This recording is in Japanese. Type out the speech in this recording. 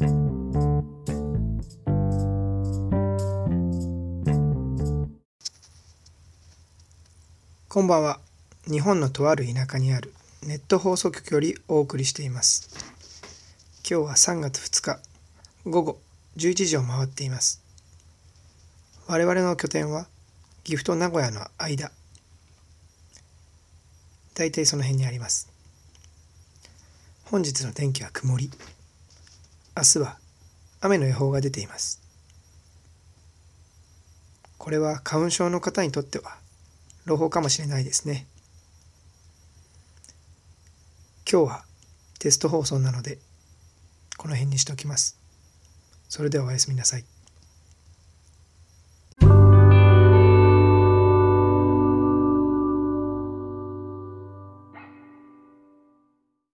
こんばんは。日本のとある田舎にあるネット放送局よりお送りしています。今日は3月2日午後11時を回っています。我々の拠点は岐阜と名古屋の間。大体その辺にあります。本日の天気は曇り。明日は雨の予報が出ていますこれは花粉症の方にとっては朗報かもしれないですね。今日はテスト放送なのでこの辺にしておきます。それではおやすみなさい。